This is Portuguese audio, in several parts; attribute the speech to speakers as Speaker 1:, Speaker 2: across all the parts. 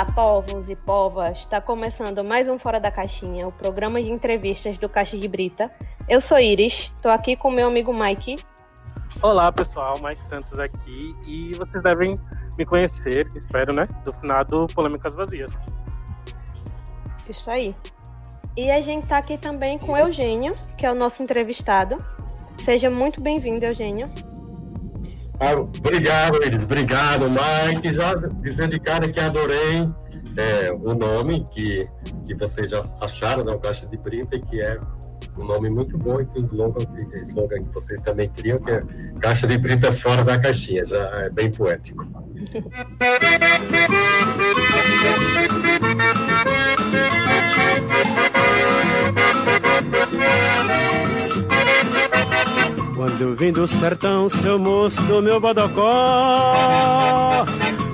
Speaker 1: Olá, povos e povas! Está começando mais um Fora da Caixinha, o programa de entrevistas do Caixa de Brita. Eu sou Iris, estou aqui com meu amigo Mike.
Speaker 2: Olá, pessoal, Mike Santos aqui e vocês devem me conhecer, espero, né, do finado Polêmicas Vazias.
Speaker 1: Isso aí. E a gente está aqui também com Isso. Eugênio, que é o nosso entrevistado. Seja muito bem-vindo, Eugênio.
Speaker 3: Obrigado, Iris. Obrigado, Mike. Já dizendo de cara que adorei é, o nome que, que vocês já acharam né, Caixa de Brita, que é um nome muito bom e que o slogan, slogan que vocês também criam, que é Caixa de Brita fora da caixinha. Já é bem poético.
Speaker 4: Quando eu vim do sertão, seu moço do meu bodocó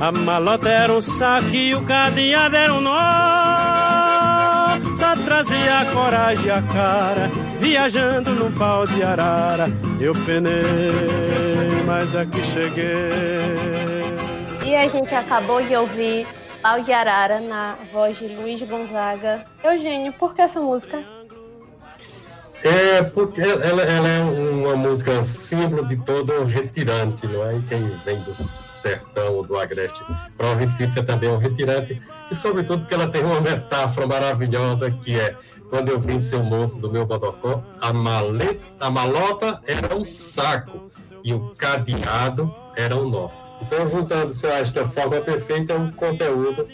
Speaker 4: A malota era um saco e o cadeado era um nó Só trazia a coragem e a cara Viajando num pau de arara Eu penei, mas aqui cheguei
Speaker 1: E a gente acabou de ouvir Pau de Arara na voz de Luiz Gonzaga. Eugênio, por que essa música?
Speaker 3: É, porque ela, ela, é uma música símbolo de todo retirante, não é? E quem vem do sertão ou do agreste para o Recife é também um retirante. E, sobretudo, porque ela tem uma metáfora maravilhosa que é quando eu vim ser moço do meu bodocó, a, maleta, a malota era um saco e o cadeado era um nó. Então, juntando-se a forma perfeita, é um conteúdo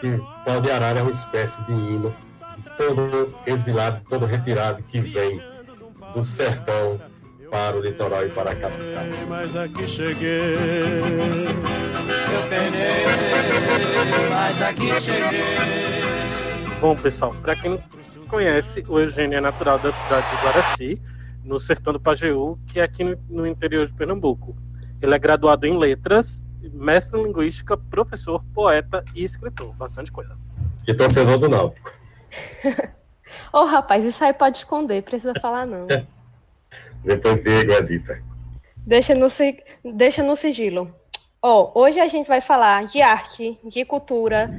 Speaker 3: que pode arar é uma espécie de hino todo exilado, todo retirado que vem do sertão para o litoral e para a capital.
Speaker 4: Mas aqui cheguei.
Speaker 5: Eu penei, mas aqui cheguei.
Speaker 2: Bom, pessoal, para quem não conhece, o Eugênio é natural da cidade de Guaraci, no sertão do Pajeú, que é aqui no, no interior de Pernambuco. Ele é graduado em letras, mestre em linguística, professor, poeta e escritor. Bastante coisa.
Speaker 3: E torcedor do Náutico.
Speaker 1: Ô, oh, rapaz, isso aí pode esconder, precisa falar não.
Speaker 3: Depois Diego edita.
Speaker 1: Deixa no, deixa no sigilo. Ó, oh, hoje a gente vai falar de arte, de cultura,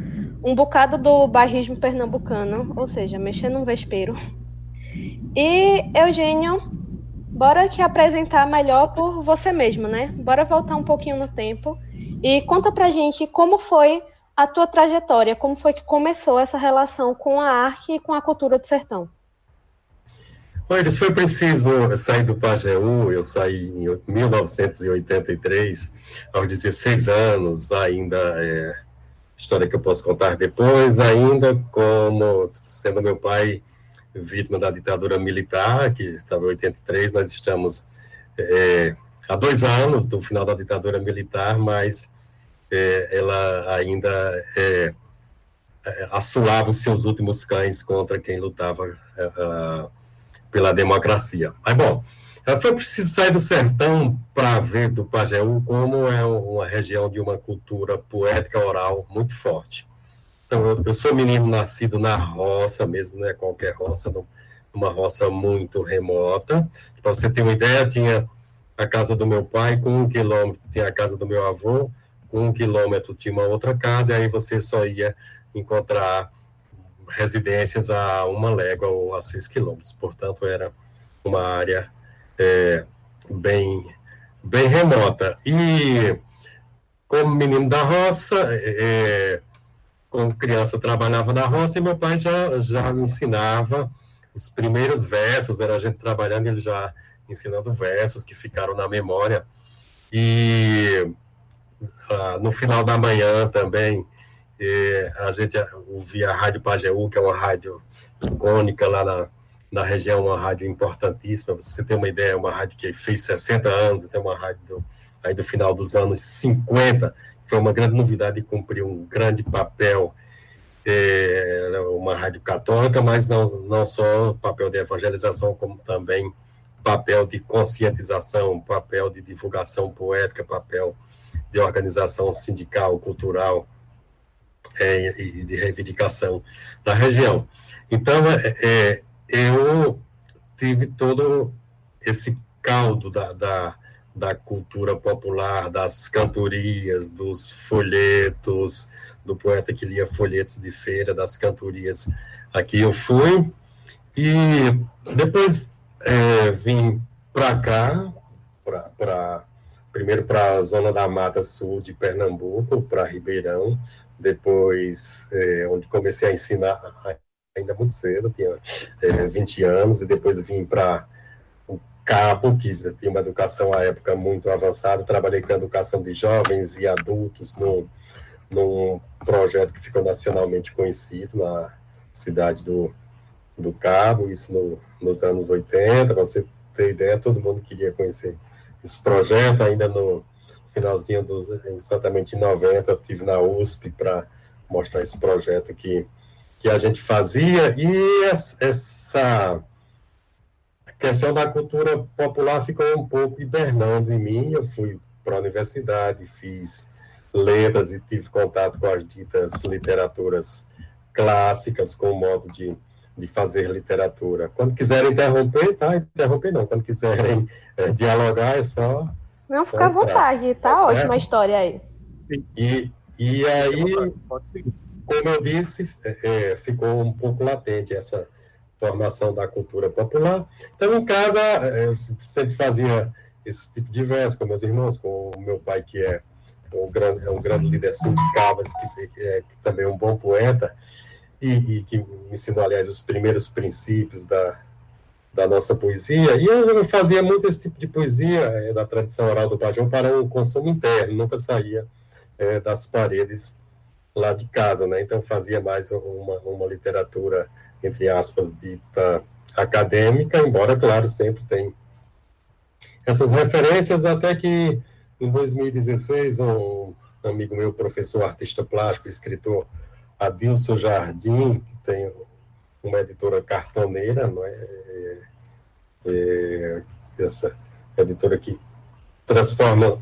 Speaker 1: um bocado do bairrismo pernambucano, ou seja, mexer num vespeiro. E, Eugênio, bora te apresentar melhor por você mesmo, né? Bora voltar um pouquinho no tempo e conta pra gente como foi a tua trajetória, como foi que começou essa relação com a arte e com a cultura do sertão?
Speaker 3: Olha, foi preciso sair do Pajeú, eu saí em 1983, aos 16 anos, ainda é, história que eu posso contar depois, ainda como sendo meu pai vítima da ditadura militar, que estava em 83, nós estamos é, há dois anos do final da ditadura militar, mas é, ela ainda é, é, os seus últimos cães contra quem lutava é, é, pela democracia. Mas, bom, foi preciso sair do sertão para ver do Pajeú como é uma região de uma cultura poética oral muito forte. Então, eu, eu sou menino nascido na roça mesmo, não é qualquer roça, não, uma roça muito remota. Para você ter uma ideia, tinha a casa do meu pai, com um quilômetro tinha a casa do meu avô, um quilômetro tinha uma outra casa, e aí você só ia encontrar residências a uma légua ou a seis quilômetros. Portanto, era uma área é, bem, bem remota. E como menino da roça, é, como criança trabalhava na roça, e meu pai já, já me ensinava os primeiros versos, era a gente trabalhando, ele já ensinando versos que ficaram na memória. E no final da manhã também, a gente ouvia a Rádio Pajeú, que é uma rádio icônica lá na, na região, uma rádio importantíssima. você tem uma ideia, é uma rádio que fez 60 anos, tem uma rádio do, aí do final dos anos 50, foi uma grande novidade e cumpriu um grande papel, é, uma rádio católica, mas não, não só papel de evangelização, como também papel de conscientização, papel de divulgação poética, papel de organização sindical, cultural é, e de reivindicação da região. Então, é, é, eu tive todo esse caldo da, da, da cultura popular, das cantorias, dos folhetos, do poeta que lia folhetos de feira, das cantorias. Aqui eu fui e depois é, vim para cá, pra, primeiro para a zona da Mata Sul de Pernambuco, para Ribeirão, depois é, onde comecei a ensinar ainda muito cedo, tinha é, 20 anos, e depois vim para o Cabo, que tinha uma educação à época muito avançada, trabalhei com a educação de jovens e adultos num, num projeto que ficou nacionalmente conhecido na cidade do, do Cabo, isso no, nos anos 80, para você ter ideia, todo mundo queria conhecer esse projeto, ainda no finalzinho dos, exatamente em 90, eu tive na USP para mostrar esse projeto que que a gente fazia, e essa questão da cultura popular ficou um pouco hibernando em mim. Eu fui para a universidade, fiz letras e tive contato com as ditas literaturas clássicas, com o modo de, de fazer literatura. Quando quiserem interromper, tá? Interromper não. Quando quiserem é, dialogar, é só.
Speaker 1: Não, fica à vontade, tá, tá ótima a história aí.
Speaker 3: E, e aí. Como eu disse, é, é, ficou um pouco latente essa formação da cultura popular. Então, em casa, é, eu sempre fazia esse tipo de verso com meus irmãos, com o meu pai, que é um grande, é um grande líder sindical, que, que é que também é um bom poeta, e, e, que me ensinou, aliás, os primeiros princípios da, da nossa poesia. E eu fazia muito esse tipo de poesia é, da tradição oral do Pajão para um consumo interno, nunca saía é, das paredes lá de casa, né? Então fazia mais uma, uma literatura, entre aspas, dita acadêmica, embora, claro, sempre tem essas referências, até que em 2016, um amigo meu, professor, artista plástico, escritor, Adilson Jardim, que tem uma editora cartoneira, não é? é, é essa editora que transforma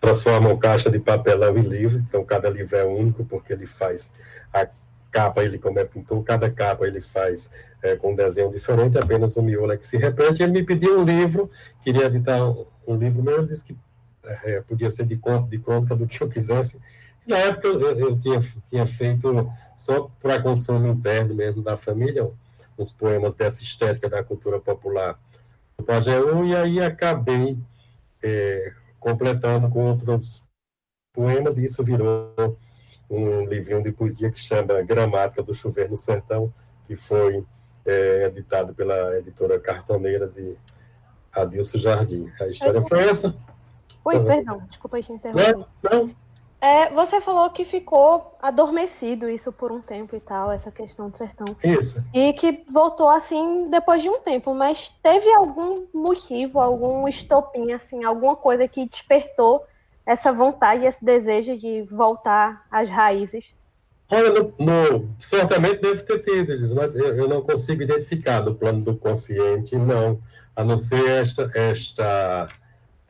Speaker 3: transformam caixa de papelão em livro, então cada livro é único, porque ele faz a capa, ele como é pintor, cada capa ele faz é, com um desenho diferente, apenas o miolo é que se repete. Ele me pediu um livro, queria editar um, um livro meu, ele disse que é, podia ser de conta, de crônica, do que eu quisesse. Na época eu, eu tinha, tinha feito só para consumo interno mesmo da família, uns poemas dessa estética da cultura popular do Pajeú, e aí acabei é, completando com outros poemas, e isso virou um livrinho de poesia que chama Gramática do Chover no Sertão, que foi é, editado pela editora cartoneira de Adilson Jardim. A história foi essa.
Speaker 1: Oi, perdão, desculpa te interromper. Não, não. É, você falou que ficou adormecido isso por um tempo e tal, essa questão do sertão.
Speaker 3: Isso.
Speaker 1: E que voltou assim depois de um tempo, mas teve algum motivo, algum estopim, assim, alguma coisa que despertou essa vontade, esse desejo de voltar às raízes?
Speaker 3: Olha, no, no, certamente deve ter tido, mas eu, eu, não consigo identificar no plano do consciente, não, a não ser esta, esta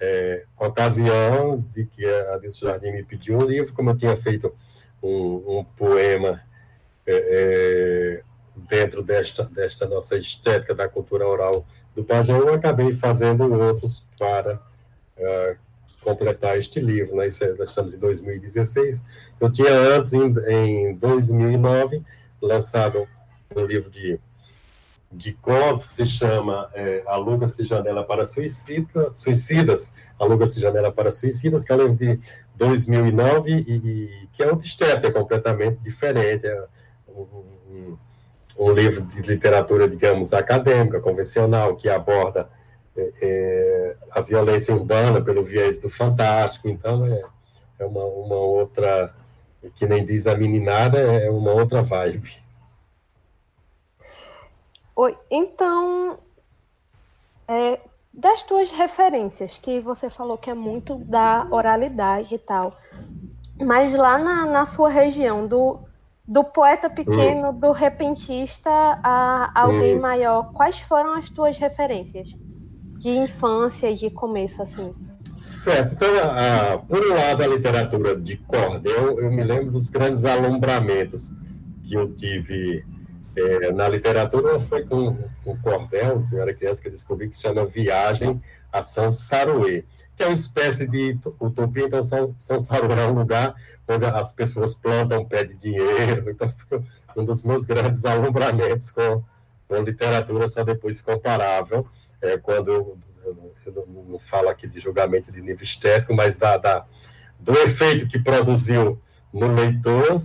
Speaker 3: é, ocasião de que a Adilson Jardim me pediu um livro, como eu tinha feito um, um poema é, é, dentro desta, desta nossa estética da cultura oral do Pajão, eu acabei fazendo outros para uh, completar este livro. Né? Isso é, nós estamos em 2016. Eu tinha antes, em, em 2009, lançado um livro de de contos que se chama é, Aluga-se Janela para Suicida, Suicidas, Aluga-se Janela para Suicidas, que é um livro de 2009 e, e que é outra estética completamente diferente, é um, um, um, livro de literatura, digamos, acadêmica, convencional, que aborda é, é, a violência urbana pelo viés do fantástico, então é, é uma, uma outra, que nem diz a meninada, é uma outra vibe.
Speaker 1: Oi, então, é, das tuas referências, que você falou que é muito da oralidade e tal, mas lá na, na sua região, do, do poeta pequeno, hum. do repentista a alguém hum. maior, quais foram as tuas referências de infância e de começo, assim?
Speaker 3: Certo. Então, a, por um lado, a literatura de cordel, eu me lembro dos grandes alumbramentos que eu tive é, na literatura foi com um cordel, que eu era criança, que eu descobri que se chama Viagem a São Saruê, que é uma espécie de utopia. Então, São, São Saru é um lugar onde as pessoas plantam pé de dinheiro. Então, foi um dos meus grandes alumbramentos com, com literatura, só depois comparável, é, quando eu, eu, eu, não falo aqui de julgamento de nível estético, mas da, da do efeito que produziu no leitor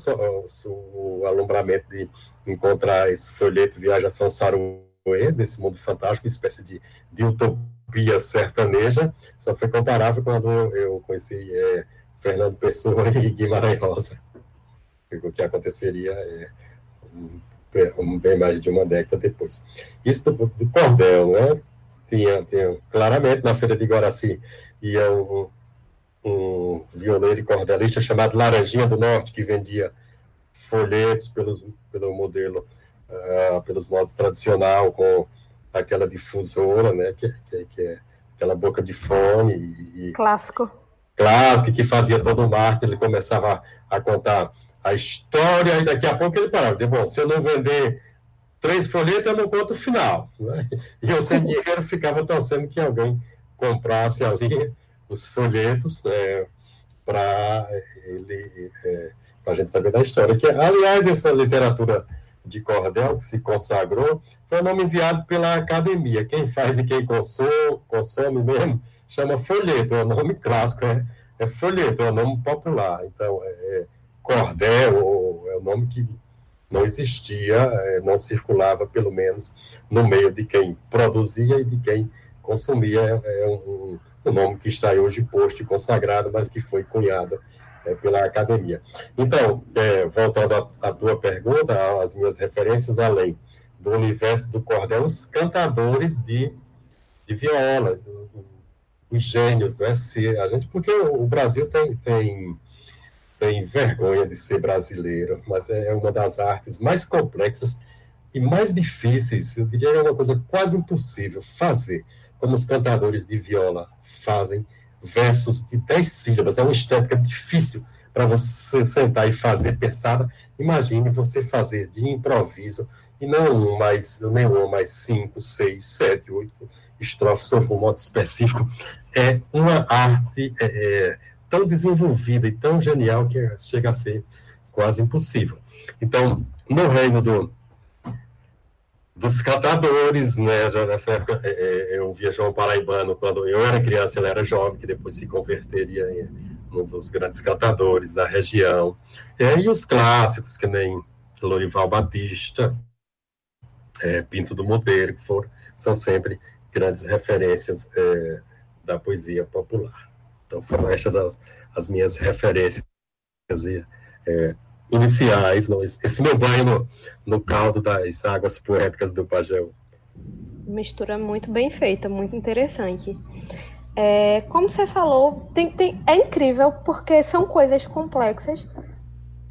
Speaker 3: o alumbramento de encontrar esse folheto São Saruê, desse mundo fantástico, espécie de, de utopia sertaneja, só foi comparável quando eu conheci é, Fernando Pessoa e Guimarães Rosa, o que aconteceria é, bem mais de uma década depois. Isso do, do cordel, né? Tinha, tinha, claramente na Feira de Guaraci ia um, um violeiro e cordelista chamado Laranjinha do Norte, que vendia folhetos pelos, pelo modelo, uh, pelos modos tradicional, com aquela difusora, né, que, que, que é aquela boca de fone. E,
Speaker 1: clássico.
Speaker 3: Clássico, que fazia todo o marketing, ele começava a, contar a história, e daqui a pouco ele parava, dizer, bom, se eu não vender três folhetos, eu não conto o final. Né? E eu, sem dinheiro, ficava torcendo que alguém comprasse ali os folhetos é, para ele é, para a gente saber da história. Que, aliás, essa literatura de cordel que se consagrou foi um nome enviado pela academia. Quem faz e quem consome, consome mesmo chama folheto, é o nome clássico, é, é folheto, é o nome popular. Então, é, é cordel é o nome que não existia, é, não circulava, pelo menos, no meio de quem produzia e de quem consumia. É, é um, o nome que está hoje posto e consagrado, mas que foi cunhado é, pela academia. Então, é, voltando à tua pergunta, as minhas referências, além do universo do cordel, os cantadores de, de violas, os gênios, né? Se a gente, porque o Brasil tem, tem, tem vergonha de ser brasileiro, mas é uma das artes mais complexas e mais difíceis, eu diria que é uma coisa quase impossível fazer como os cantadores de viola fazem, versos de dez sílabas. É uma estética difícil para você sentar e fazer pensada. Imagine você fazer de improviso, e não um mais, nenhum mais cinco, seis, sete, oito estrofes ou por modo específico. É uma arte é, é, tão desenvolvida e tão genial que chega a ser quase impossível. Então, no reino do, dos catadores, né? Já nessa época é, é, eu via João Paraibano quando eu era criança, ele era jovem, que depois se converteria em um dos grandes catadores da região. É, e os clássicos, que nem Lorival Batista, é, Pinto do Monteiro, que foram, são sempre grandes referências é, da poesia popular. Então foram estas as, as minhas referências é, iniciais, no, esse meu banho no, no caldo das águas poéticas do Pajeú.
Speaker 1: Mistura muito bem feita, muito interessante. É, como você falou, tem, tem, é incrível porque são coisas complexas,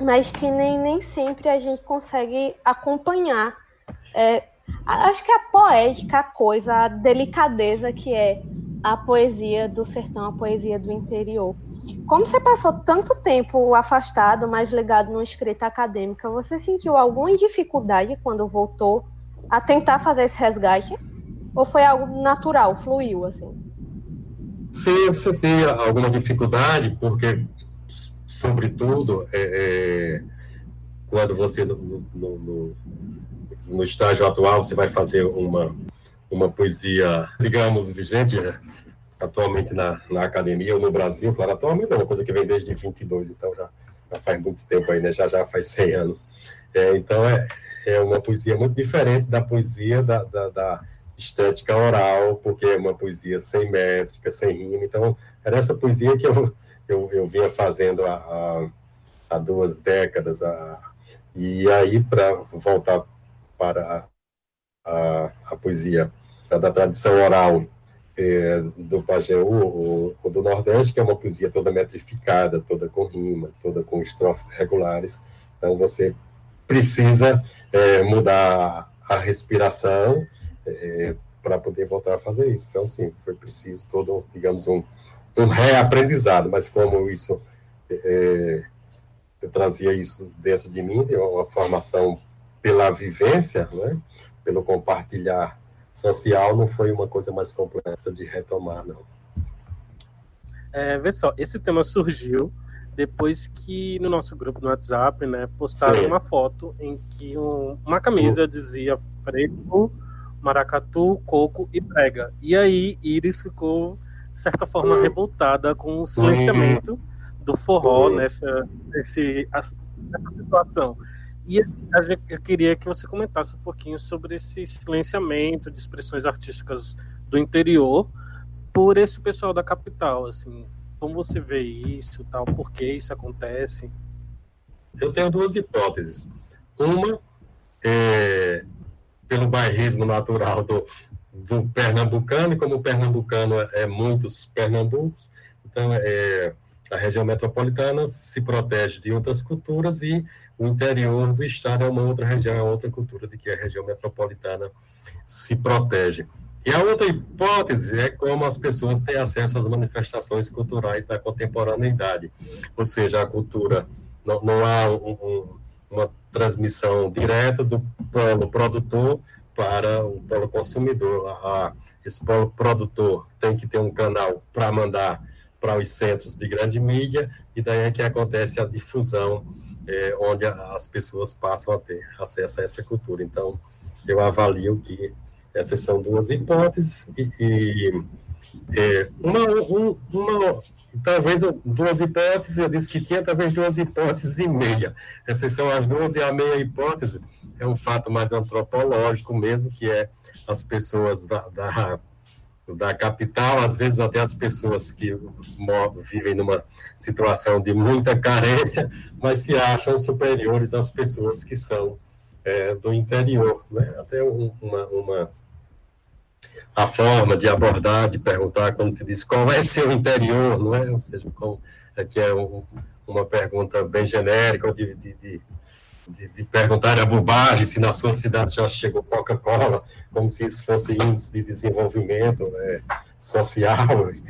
Speaker 1: mas que nem, nem sempre a gente consegue acompanhar. É, acho que a poética, a coisa, a delicadeza que é a poesia do sertão, a poesia do interior. Como você passou tanto tempo afastado, mas ligado numa escrita acadêmica, você sentiu alguma dificuldade quando voltou a tentar fazer esse resgate? Ou foi algo natural, fluiu assim?
Speaker 3: Sim, você tem alguma dificuldade, porque, sobretudo, é, é, quando você, no, no, no, no estágio atual, você vai fazer uma, uma poesia, digamos, vigente, né? Atualmente na, na academia ou no Brasil, claro, atualmente é uma coisa que vem desde 22, então já, já faz muito tempo aí, né? já já faz 100 anos. É, então é, é uma poesia muito diferente da poesia da, da, da, estética oral, porque é uma poesia sem métrica, sem rima, então era essa poesia que eu, eu, eu vinha fazendo há, há, há duas décadas, a, e aí para voltar para a, a, a poesia da tradição oral é, do Pajeú ou, do Nordeste, que é uma poesia toda metrificada, toda com rima, toda com estrofes regulares. Então, você precisa é, mudar a respiração é, para poder voltar a fazer isso. Então, sim, foi preciso todo, digamos, um, um reaprendizado, mas como isso, é, eu trazia isso dentro de mim, uma formação pela vivência, né, pelo compartilhar social não foi uma coisa mais complexa de retomar, não.
Speaker 2: É, vê só, esse tema surgiu depois que no nosso grupo no WhatsApp, né, postaram Sim. uma foto em que um, uma camisa dizia frevo, maracatu, coco e prega. E aí Iris ficou, de certa forma, hum. revoltada com o silenciamento do forró hum. nessa, nesse, nessa situação. E eu queria que você comentasse um pouquinho sobre esse silenciamento de expressões artísticas do interior por esse pessoal da capital, assim, como você vê isso, tal, por que isso acontece?
Speaker 3: Eu tenho duas hipóteses. Uma é pelo bairrismo natural do, do pernambucano, e como o pernambucano é, muitos pernambucos, então é, a região metropolitana se protege de outras culturas e o interior do estado é uma outra região, é outra cultura de que a região metropolitana se protege. E a outra hipótese é como as pessoas têm acesso às manifestações culturais da contemporaneidade, ou seja, a cultura, não, não há um, um, uma transmissão direta do polo produtor para o polo consumidor. A, esse polo produtor tem que ter um canal para mandar para os centros de grande mídia, e daí é que acontece a difusão, é, onde as pessoas passam a ter acesso a essa cultura. Então, eu avalio que essas são duas hipóteses e, e é, uma, um, uma, talvez duas hipóteses, eu disse que tinha talvez duas hipóteses e meia. Essas são as duas e a meia hipótese é um fato mais antropológico mesmo, que é as pessoas da, da, da capital, às vezes até as pessoas que vivem numa situação de muita carência, mas se acham superiores às pessoas que são é, do interior. Né? Até um, uma, uma a forma de abordar, de perguntar, quando se diz qual é seu interior, não é? Ou seja, com, é que é um, uma pergunta bem genérica, de, de, de, de, perguntar a bobagem se na sua cidade já chegou Coca-Cola, como se isso fosse índice de desenvolvimento né, social e,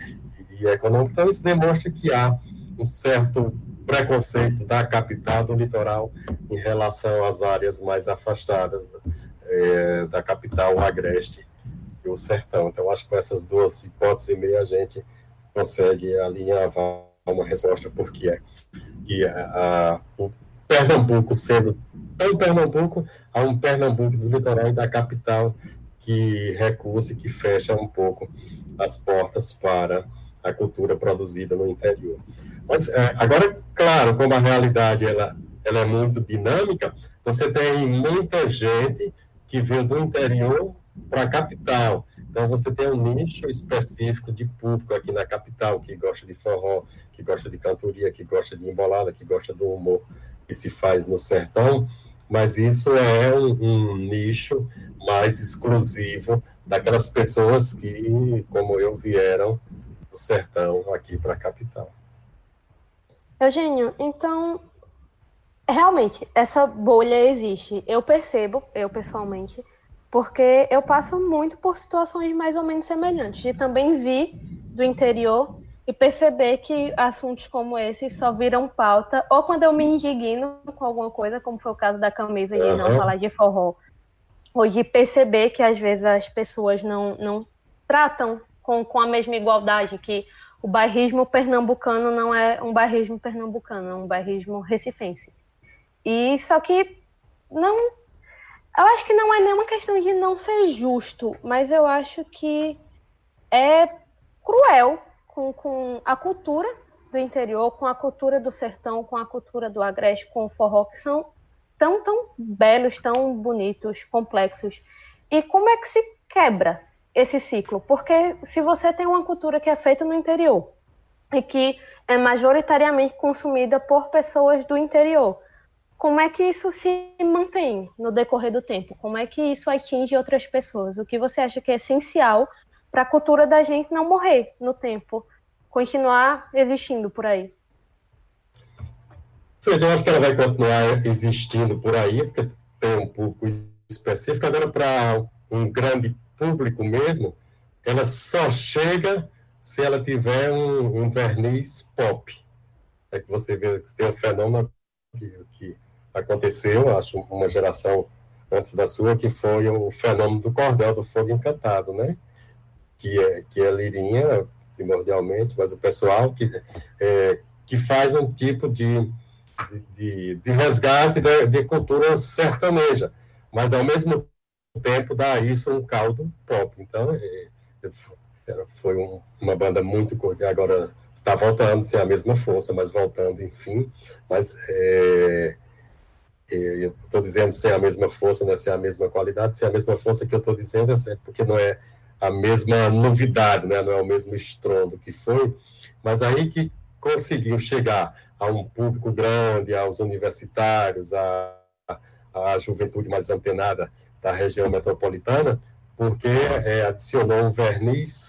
Speaker 3: e econômico. Então, isso demonstra que há um certo preconceito da capital, do litoral, em relação às áreas mais afastadas é, da capital agreste e o sertão. Então, acho que com essas duas hipóteses e meia a gente consegue alinhar uma resposta porque é que a, a, o Pernambuco sendo tão Pernambuco, há um Pernambuco do litoral e da capital que recusa e que fecha um pouco as portas para a cultura produzida no interior. Mas, é, agora, claro, como a realidade ela, ela é muito dinâmica, você tem muita gente que veio do interior para a capital. Então, você tem um nicho específico de público aqui na capital, que gosta de forró, que gosta de cantoria, que gosta de embolada, que gosta do humor que se faz no sertão, mas isso é um, um nicho mais exclusivo daquelas pessoas que, como eu, vieram do sertão aqui para a capital.
Speaker 1: Eugênio, então, realmente, essa bolha existe. Eu percebo, eu pessoalmente, porque eu passo muito por situações mais ou menos semelhantes, de também vir do interior e perceber que assuntos como esse só viram pauta, ou quando eu me indigno com alguma coisa, como foi o caso da camisa de não falar de forró, ou de perceber que às vezes as pessoas não, não tratam com, com a mesma igualdade, que o bairrismo pernambucano não é um bairrismo pernambucano, é um bairrismo recifense. E só que não eu acho que não é nenhuma questão de não ser justo, mas eu acho que é cruel com, com a cultura do interior, com a cultura do sertão, com a cultura do agreste, com o forró, que são tão, tão belos, tão bonitos, complexos. E como é que se quebra esse ciclo? Porque se você tem uma cultura que é feita no interior e que é majoritariamente consumida por pessoas do interior, como é que isso se mantém no decorrer do tempo? Como é que isso atinge outras pessoas? O que você acha que é essencial para a cultura da gente não morrer no tempo, continuar existindo por aí?
Speaker 3: Eu acho que ela vai continuar existindo por aí, porque tem um público específico. Agora, para um grande público mesmo, ela só chega se ela tiver um, um verniz pop. É que você vê que tem um fenômeno que, que aconteceu, acho, uma geração antes da sua, que foi o fenômeno do cordel do fogo encantado, né? Que é, que a Lirinha primordialmente, mas o pessoal que, é, que faz um tipo de, de, de resgate de, de, cultura sertaneja, mas ao mesmo tempo dá isso um caldo pop. Então, é, é foi um, uma banda muito. Agora está voltando sem a mesma força, mas voltando, enfim. Mas é, eu estou dizendo sem a mesma força, né, sem a mesma qualidade, sem a mesma força que eu estou dizendo, é porque não é a mesma novidade, né, não é o mesmo estrondo que foi, mas aí que conseguiu chegar a um público grande, aos universitários, à, à juventude mais antenada da região metropolitana, porque é, adicionou um verniz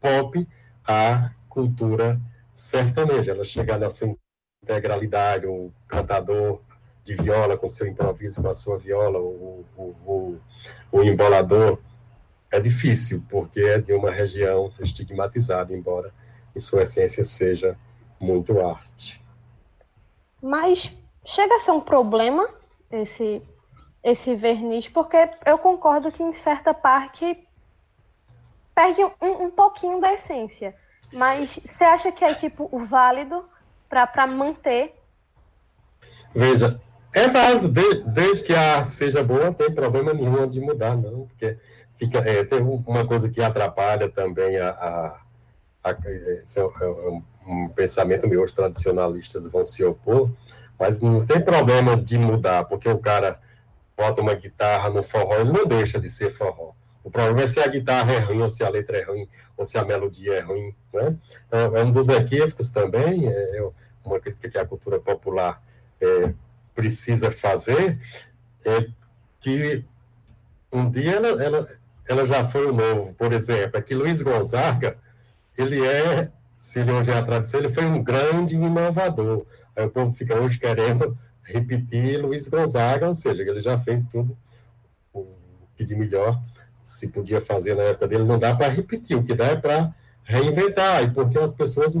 Speaker 3: pop à cultura sertaneja. Ela chega na sua integralidade, o cantador de viola com seu improviso, com a sua viola, o, o, o, o embolador, é difícil, porque é de uma região estigmatizada, embora em sua essência seja muito arte.
Speaker 1: Mas chega a ser um problema esse, esse verniz, porque eu concordo que em certa parte perde um, um pouquinho da essência. Mas você acha que é tipo o válido para manter?
Speaker 3: Veja, é válido, desde, desde, que a arte seja boa, não tem problema nenhum de mudar, não, porque fica, é, tem uma coisa que atrapalha também a. a, a é, é um, um pensamento meu, os tradicionalistas vão se opor, mas não tem problema de mudar, porque o cara bota uma guitarra no forró, ele não deixa de ser forró. O problema é se a guitarra é ruim, ou se a letra é ruim, ou se a melodia é ruim. Né? Então, é um dos equívocos também, é, é uma crítica que a cultura popular é, precisa fazer é que um dia ela, ela, ela já foi o novo. Por exemplo, é que Luiz Gonzaga, ele é, se ele hoje é tradição, ele foi um grande inovador. Aí o povo fica hoje querendo repetir Luiz Gonzaga, ou seja, ele já fez tudo o que de melhor se podia fazer na época dele. Não dá para repetir, o que dá é para reinventar, e porque as pessoas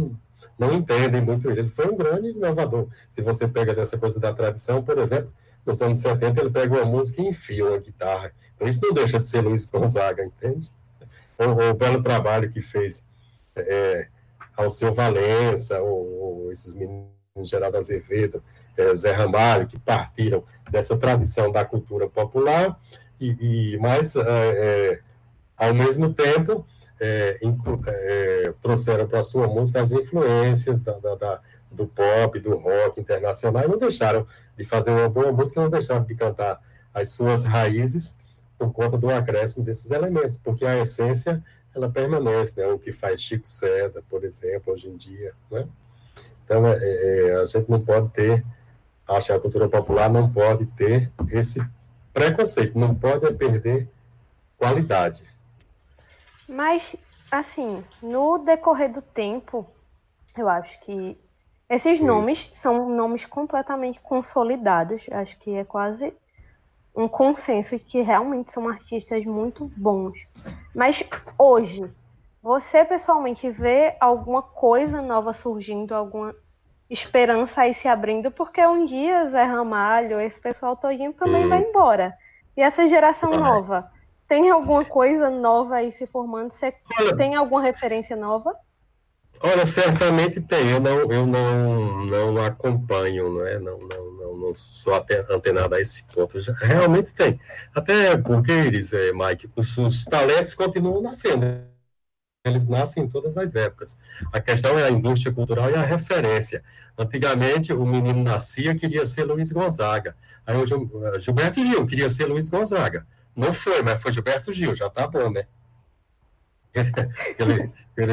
Speaker 3: não entendem muito ele. Ele foi um grande inovador. Se você pega dessa coisa da tradição, por exemplo, nos anos 70 ele pega uma música e enfia uma guitarra. Então isso não deixa de ser Luiz Gonzaga, entende? O, o belo trabalho que fez é, seu Valença, ou, ou esses meninos Geraldo Azevedo, é, Zé Ramalho, que partiram dessa tradição da cultura popular, e, e mas, é, é ao mesmo tempo, é, é, trouxeram para a sua música as influências da, da, da, do pop, do rock internacional, e não deixaram de fazer uma boa música, não deixaram de cantar as suas raízes por conta do acréscimo desses elementos, porque a essência ela permanece, né? o que faz Chico César, por exemplo, hoje em dia. Né? Então, é, é, a gente não pode ter, acho que a cultura popular não pode ter esse preconceito, não pode perder qualidade.
Speaker 1: Mas, assim, no decorrer do tempo, eu acho que esses nomes são nomes completamente consolidados. Acho que é quase um consenso que realmente são artistas muito bons. Mas hoje, você pessoalmente vê alguma coisa nova surgindo, alguma esperança aí se abrindo? Porque um dia Zé Ramalho, esse pessoal todinho também vai embora. E essa geração nova tem alguma coisa nova aí se formando? Você tem alguma referência nova?
Speaker 3: Olha, certamente tem. Eu não, eu não, não acompanho, não, é? não, não, não, não sou antenado a esse ponto. Já, realmente tem. Até porque, eles, é, Mike, os, os talentos continuam nascendo. Eles nascem em todas as épocas. A questão é a indústria cultural e a referência. Antigamente, o menino nascia queria ser Luiz Gonzaga. Aí hoje, Gilberto Gil queria ser Luiz Gonzaga. Não foi, mas foi Gilberto Gil, já tá bom, né? Ele, ele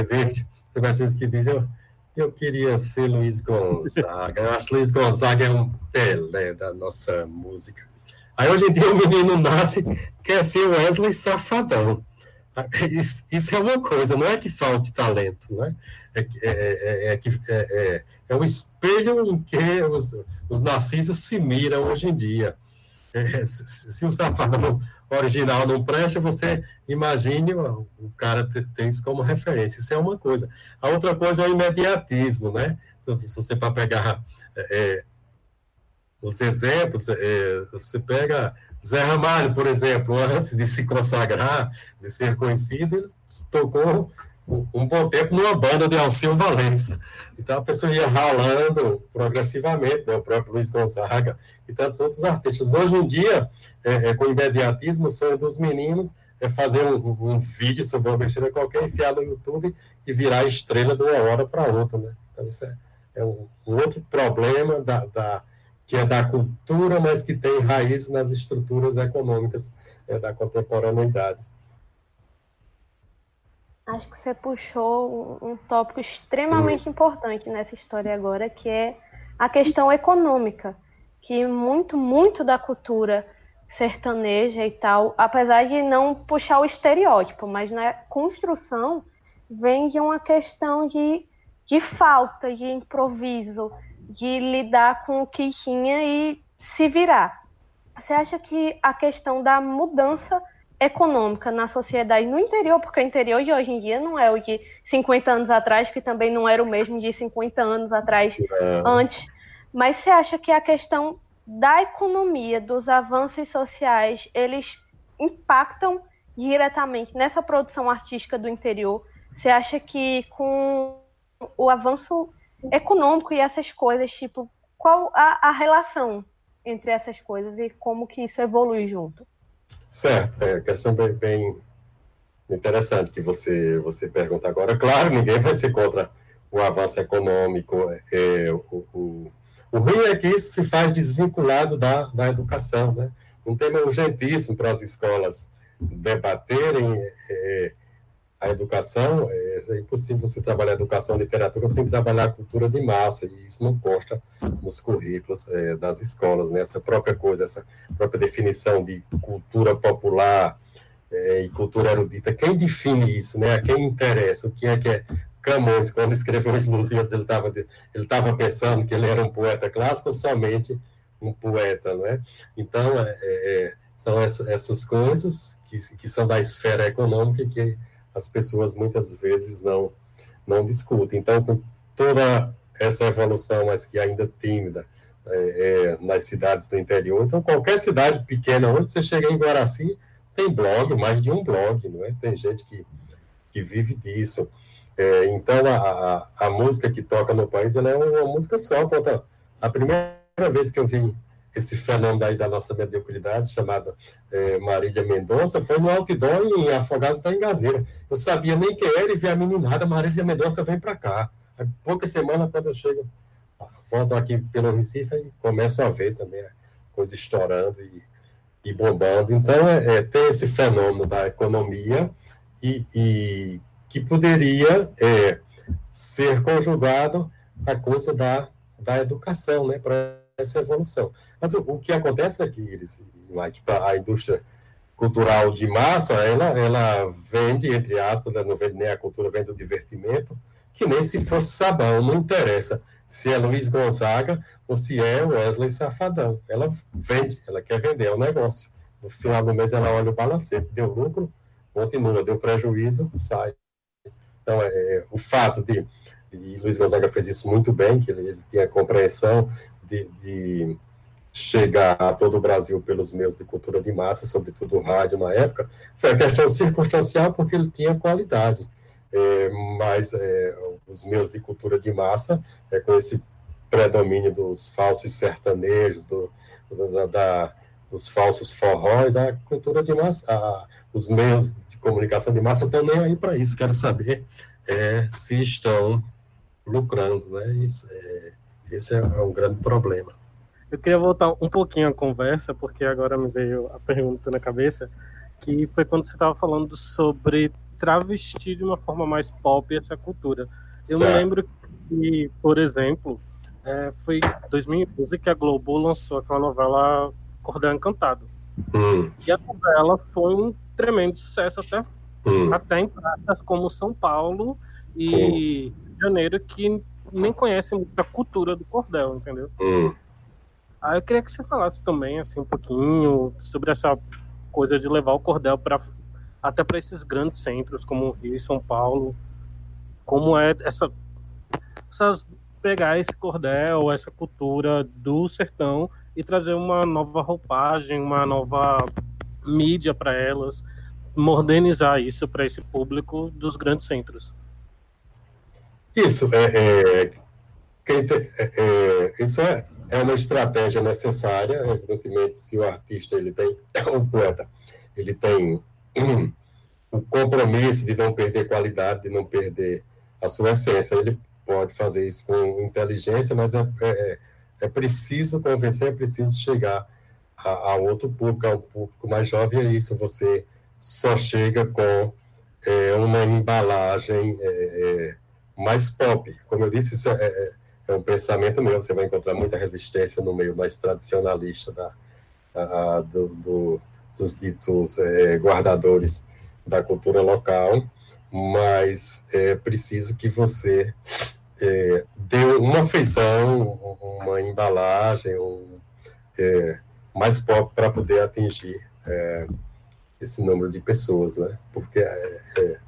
Speaker 3: Gilberto que diz, eu, eu queria ser Luiz Gonzaga. Eu acho que Luiz Gonzaga é um Pelé da nossa música. Aí hoje em dia o menino nasce, quer ser Wesley Safadão. Isso, isso, é uma coisa, não é que falte talento, né? É, é, é, é, que, é, é, é um espelho em que os, os narcisos se miram hoje em dia. É, se, se, o safadão original não presta, você imagine o, cara tem isso como referência. Isso é uma coisa. A outra coisa é o imediatismo, né? Se você para pegar é, os exemplos, é, você pega Zé Ramalho, por exemplo, antes de se consagrar, de ser conhecido, ele tocou um bom tempo numa banda de Alceu Valença. Então a pessoa ia ralando progressivamente, né? o próprio Luiz Gonzaga e tantos outros artistas. Hoje em dia, é, é, com imediatismo, o sonho dos meninos é fazer um, um vídeo sobre uma besteira qualquer, enfiar no YouTube e virar estrela de uma hora para outra. Né? Então isso é, é um, um, outro problema da, da, que é da cultura, mas que tem raízes nas estruturas econômicas é, da contemporaneidade.
Speaker 1: Acho que você puxou um, tópico extremamente importante nessa história agora, que é a questão econômica, que muito, muito da cultura sertaneja e tal, apesar de não puxar o estereótipo, mas na construção vem de uma questão de, de falta, de improviso, de lidar com o que tinha e se virar. Você acha que a questão da mudança econômica na sociedade no interior, porque o interior de hoje em dia não é o de 50 anos atrás, que também não era o mesmo de 50 anos atrás é. antes. Mas você acha que a questão da economia, dos avanços sociais, eles impactam diretamente nessa produção artística do interior? Você acha que com o avanço econômico e essas coisas, tipo, qual a, a relação entre essas coisas e como que isso evolui junto?
Speaker 3: Certo, é questão bem, bem interessante que você, você pergunta agora. Claro, ninguém vai ser contra o avanço econômico. É, o, o, o ruim é que isso se faz desvinculado da, da educação. Né? Um tema urgentíssimo para as escolas debaterem é, a educação, é, é, impossível você trabalhar educação e literatura sem trabalhar a cultura de massa, e isso não consta nos currículos é, das escolas, né? essa própria coisa, essa própria definição de cultura popular é, e cultura erudita, quem define isso, né? a quem interessa, o que é que é Camões, quando escreveu os Lusíadas, ele estava ele tava pensando que ele era um poeta clássico ou somente um poeta, não é? Então, é, é são essa, essas coisas que, que são da esfera econômica que as pessoas muitas vezes não, não discutem. Então, com toda essa evolução, mas que ainda tímida, é, é, nas cidades do interior, então qualquer cidade pequena, onde você chega em Guaraci, tem blog, mais de um blog, não é? Tem gente que, que vive disso. É, então, a, a, a, música que toca no país, ela é uma música só. Conta, a primeira vez que eu vi esse fenômeno aí da nossa mediocridade, chamada é, Marília Mendonça, foi no outdoor em Afogados da Engazeira. Eu sabia nem quem era e vi a meninada, Marília Mendonça vem para cá. Aí, pouca semana, quando eu chego, volto aqui pelo Recife e começo a ver também a coisa estourando e, e bombando. Então, é, é, tem esse fenômeno da economia e, e que poderia é, ser conjugado a coisa da, da educação, né, para essa evolução. Mas o, o que acontece aqui, Iris, Mike, a indústria cultural de massa, ela, ela vende, entre aspas, não vende nem a cultura, vende o divertimento, que nem se fosse sabão, não interessa se é Luiz Gonzaga ou se é Wesley Safadão. Ela vende, ela quer vender, é um negócio. No final do mês ela olha o balancete, deu lucro, continua, deu prejuízo, sai. Então, é, é, o fato de, e Luiz Gonzaga fez isso muito bem, que ele, ele tinha compreensão de, de chegar a todo o Brasil pelos meios de cultura de massa, sobretudo o rádio na época, foi a questão circunstancial porque ele tinha qualidade. É, mas é, os meios de cultura de massa, é, com esse predomínio dos falsos sertanejos, do, da, da, dos falsos forróis, a cultura de massa, a, os meios de comunicação de massa estão nem aí para isso, quero saber é, se estão lucrando, né? Isso, é, esse é um grande problema.
Speaker 2: Eu queria voltar um pouquinho à conversa, porque agora me veio a pergunta na cabeça, que foi quando você estava falando sobre travestir de uma forma mais pop essa cultura. Eu certo. me lembro que, por exemplo, é, foi em 2012 que a Globo lançou aquela novela Cordão Encantado. Hum. E a novela foi um tremendo sucesso até, hum. até em praças como São Paulo e hum. Rio de Janeiro, que nem conhecem muito a cultura do cordel, entendeu? Hum. Eu queria que você falasse também assim um pouquinho sobre essa coisa de levar o cordel para até para esses grandes centros como Rio e São Paulo, como é essa essas pegar esse cordel, essa cultura do sertão e trazer uma nova roupagem, uma nova mídia para elas, modernizar isso para esse público dos grandes centros.
Speaker 3: Isso é, é, é, é, isso é, é uma estratégia necessária, evidentemente, se o artista ele tem o poeta ele tem o compromisso de não perder qualidade, de não perder a sua essência. Ele pode fazer isso com inteligência, mas é, é, é preciso convencer, é preciso chegar a, a, outro público, a um público mais jovem, é isso, você só chega com é, uma embalagem é, é mais pop. Como eu disse, isso é, é, um pensamento meu, você vai encontrar muita resistência no meio mais tradicionalista da, a, do, do, dos ditos é, guardadores da cultura local, mas é preciso que você é, dê uma feição, uma embalagem, um, é, mais pop para poder atingir é, esse número de pessoas, né? Porque é, é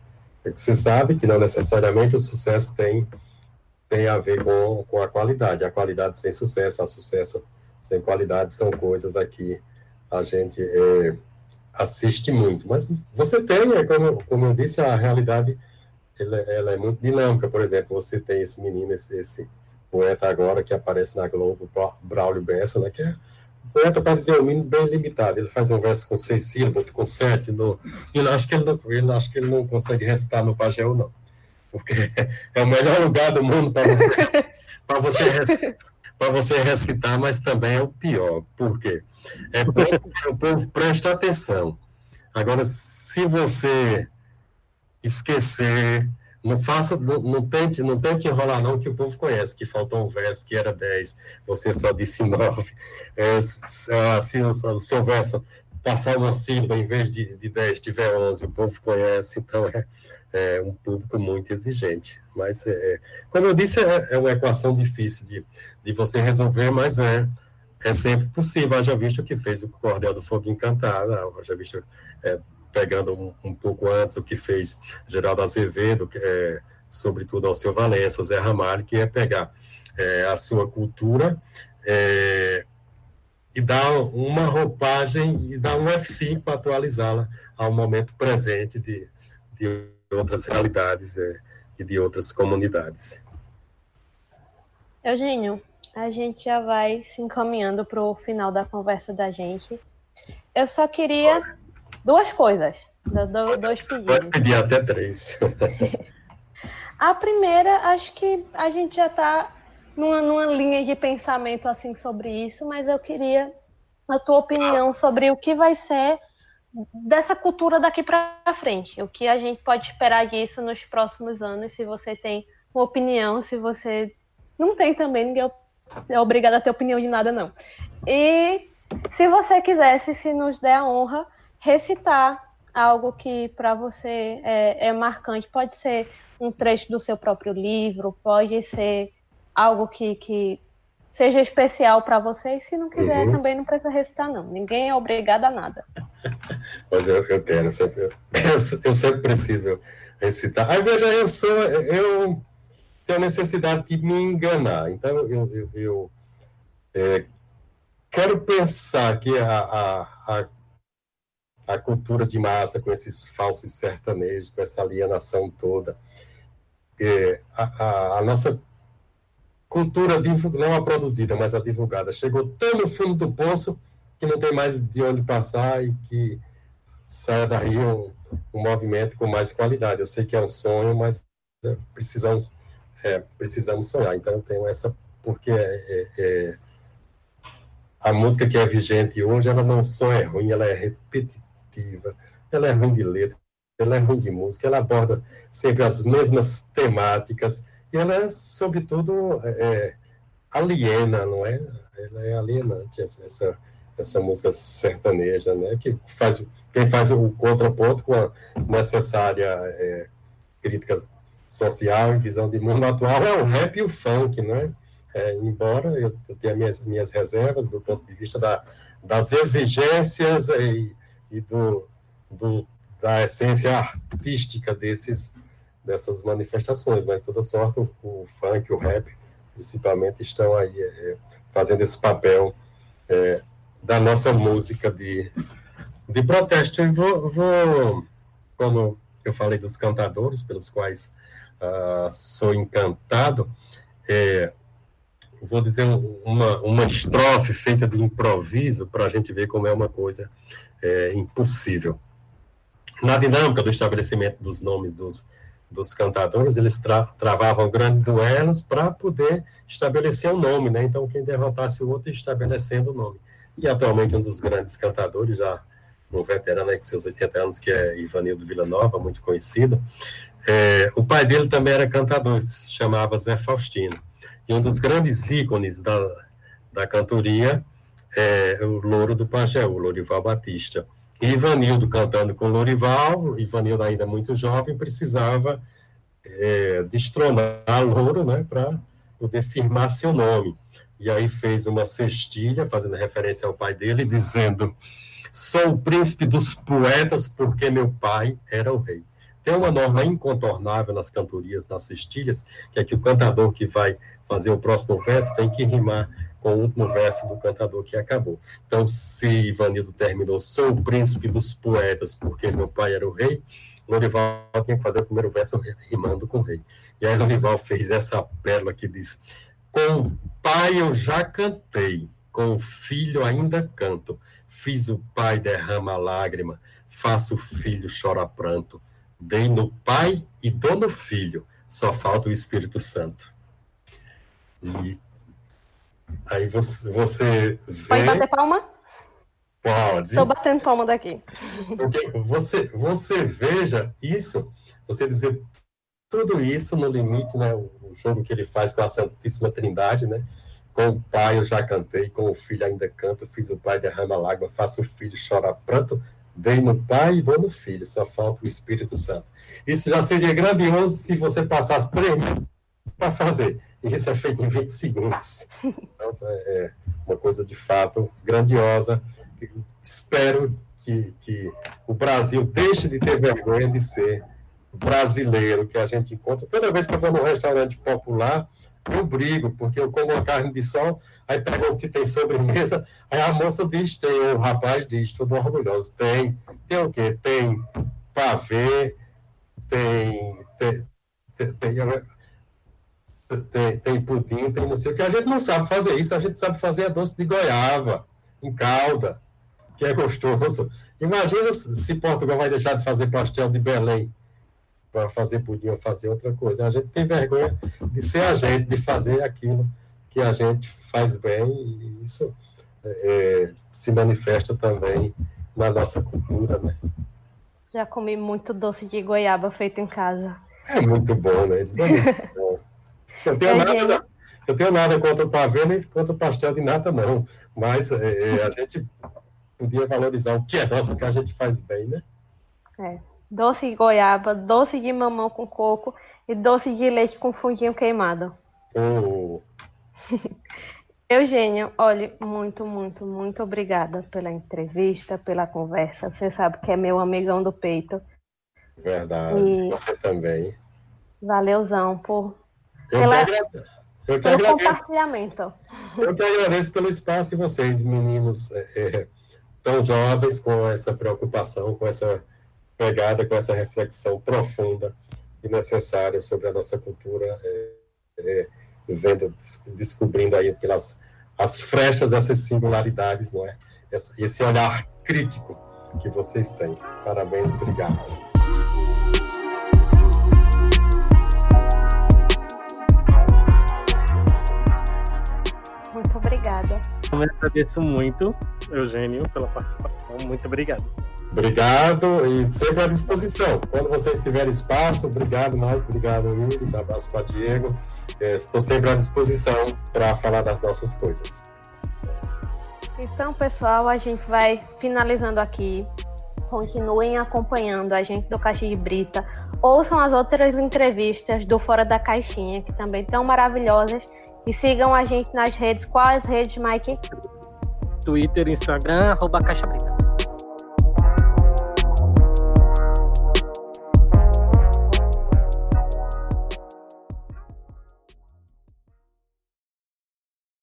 Speaker 3: você sabe que não necessariamente o sucesso tem tem a ver com, com a qualidade. A qualidade sem sucesso, a sucesso sem qualidade são coisas aqui a gente é, assiste muito. Mas você tem, é como, como eu disse, a realidade ela, ela, é muito dinâmica. Por exemplo, você tem esse menino, esse, esse poeta agora que aparece na Globo, Braulio Bessa, né, que é poeta para dizer o mínimo bem limitado. Ele faz um verso com seis sílabas, com sete. No, ele acho que ele não, ele acho que ele não consegue recitar no Pageu, não. Porque é o melhor lugar do mundo para você, para você, você recitar, mas também é o pior. Por quê? É bom que o povo preste atenção. Agora, se você esquecer, não faça, não, não, tente, não tente enrolar não, que o povo conhece, que faltou um verso que era 10, você só disse 9. É, se o, o seu verso passar uma sílaba em vez de, de 10 tiver 11, o povo conhece, então é, é um público muito exigente. Mas, é, como eu disse, é, é, uma equação difícil de, de você resolver, mas é, é sempre possível. Haja visto que fez o Cordel do Fogo Encantado, haja visto é, pegando um, um, pouco antes o que fez Geraldo Azevedo, é, sobretudo ao seu Valença, Zé Ramalho, que é pegar é, a sua cultura é, e dar uma roupagem e dar um F5 para atualizá-la ao momento presente de, de outras realidades é, e de outras comunidades.
Speaker 1: Eugênio, a gente já vai se encaminhando para o final da conversa da gente. Eu só queria duas coisas, do, dois pedidos.
Speaker 3: Pode pedir até três.
Speaker 1: a primeira, acho que a gente já está numa, numa linha de pensamento assim sobre isso, mas eu queria a tua opinião sobre o que vai ser dessa cultura daqui para frente, o que a gente pode esperar disso nos próximos anos, se você tem uma opinião, se você não tem também, ninguém é obrigado a ter opinião de nada, não. E se você quisesse, se nos der a honra, recitar algo que para você é, é, marcante, pode ser um trecho do seu próprio livro, pode ser algo que, que seja especial para você, e se não quiser, uhum. também não precisa recitar, não. Ninguém é obrigado a nada.
Speaker 3: Mas eu, eu quero, sempre, eu, eu sempre preciso recitar. Aí veja, eu sou, eu tenho a necessidade de me enganar. Então, eu, eu, eu é, quero pensar que a, a, a, a, cultura de massa, com esses falsos sertanejos, com essa alienação toda, é, a, a, nossa cultura não a produzida, mas a divulgada, chegou tão no fundo do poço que não tem mais de onde passar e que saia daí um, um movimento com mais qualidade. Eu sei que é um sonho, mas é, precisamos é, precisamos sonhar. Então, eu tenho essa, porque é, é, é, a música que é vigente hoje, ela não só é ruim, ela é repetitiva, ela é ruim de letra, ela é ruim de música, ela aborda sempre as mesmas temáticas, ela é, sobretudo, é, é aliena, não é? Ela é alienante, essa, essa, música sertaneja, né? Que faz, quem faz o contraponto com a necessária é, crítica social e visão de mundo atual é o rap e o funk, né? É, embora eu, eu tenha minhas, minhas reservas do ponto de vista da, das exigências e, e do, do, da essência artística desses, dessas manifestações, mas toda sorte o, o funk, o rap, principalmente, estão aí é, fazendo esse papel é, da nossa música de, de protesto. Eu vou, vou como eu falei dos cantadores, pelos quais uh, sou encantado, é, vou dizer uma, uma estrofe feita de improviso para a gente ver como é uma coisa é, impossível. Na dinâmica do estabelecimento dos nomes dos, dos cantadores, eles tra travavam grandes duelos para poder estabelecer o um nome, né? Então, quem derrotasse o outro estabelecendo o nome. E atualmente um dos grandes cantadores, já um veterano aí com seus 80 anos, que é Ivanildo Villanova, muito conhecido, é, o pai dele também era cantador, se chamava Zé Faustino. E um dos grandes ícones da, da cantoria é o Louro do Pajeú, Lorival Batista. E Ivanildo cantando com Lorival, Ivanildo ainda muito jovem, precisava é, destronar Louro, né, para poder firmar seu nome. E aí fez uma cestilha, fazendo referência ao pai dele, dizendo: Sou o príncipe dos poetas porque meu pai era o rei. Tem uma norma incontornável nas cantorias, nas cestilhas, que é que o cantador que vai fazer o próximo verso tem que rimar com o último verso do cantador que acabou. Então, se Ivanildo terminou, sou o príncipe dos poetas, porque meu pai era o rei, Lorival tem que fazer o primeiro verso rimando com o rei. E aí Lorival fez essa pérola que diz, com o pai eu já cantei, com o filho ainda canto, fiz o pai derrama lágrima, faço o filho chora pranto, dei no pai e dou no filho, só falta o Espírito Santo. E aí você, você vê...
Speaker 1: Pode bater palma?
Speaker 3: Pode.
Speaker 1: Estou batendo palma daqui.
Speaker 3: Porque você, você veja isso, você dizer tudo isso no limite, né? O jogo que ele faz com a Santíssima Trindade, né? Com o pai eu já cantei, com o filho ainda canto, fiz o pai derrama lágrima, faço o filho chorar pranto, dei no pai e dou no filho, só falta o Espírito Santo. Isso já seria grandioso se você passasse três meses para fazer. E isso é feito em 20 segundos. Então, é uma coisa de fato grandiosa. Espero que, que o Brasil deixe de ter vergonha de ser brasileiro que a gente encontra. Toda vez que eu vou num restaurante popular, eu brigo, porque eu como uma carne de sol, aí pergunto se tem sobremesa, aí a moça diz, tem, o rapaz diz, todo orgulhoso, tem. Tem o quê? Tem pavê, tem, tem, tem, tem, tem pudim, tem não sei o que. A gente não sabe fazer isso, a gente sabe fazer a doce de goiaba, em calda, que é gostoso. Imagina se Portugal vai deixar de fazer pastel de Belém para fazer pudim ou fazer outra coisa. A gente tem vergonha de ser a gente, de fazer aquilo que a gente faz bem, e isso é, se manifesta também na nossa cultura, né?
Speaker 1: Já comi muito doce de goiaba feito em casa.
Speaker 3: É muito bom, né? Eles é muito bom. Eu tenho, é, nada, eu tenho nada contra o pavê, nem contra o pastel de nata, não. Mas é, é, a gente podia valorizar o que é nosso, o que a gente faz bem, né?
Speaker 1: É doce de goiaba, doce de mamão com coco e doce de leite com fundinho queimado.
Speaker 3: Oh.
Speaker 1: Eugênio, olha, muito, muito, muito obrigada pela entrevista, pela conversa. Você sabe que é meu amigão do peito.
Speaker 3: Verdade. E... Você também.
Speaker 1: Valeuzão por
Speaker 3: eu pela... eu que pelo
Speaker 1: agradeço. compartilhamento.
Speaker 3: Eu que agradeço pelo espaço de vocês, meninos é, tão jovens, com essa preocupação, com essa pegada com essa reflexão profunda e necessária sobre a nossa cultura, é, é, vendo, descobrindo aí pelas as frechas essas singularidades, não é? Esse olhar crítico que vocês têm. Parabéns, obrigado.
Speaker 1: Muito obrigada.
Speaker 2: Eu agradeço muito, Eugênio, pela participação. Muito obrigado.
Speaker 3: Obrigado e sempre à disposição. Quando vocês tiverem espaço, obrigado, Mike, obrigado, Iris, abraço para Diego. Estou sempre à disposição para falar das nossas coisas.
Speaker 1: Então, pessoal, a gente vai finalizando aqui. Continuem acompanhando a gente do Caixa de Brita. Ouçam as outras entrevistas do Fora da Caixinha, que também estão maravilhosas. E sigam a gente nas redes. Quais redes, Mike?
Speaker 2: Twitter, Instagram, arroba Caixa Brita.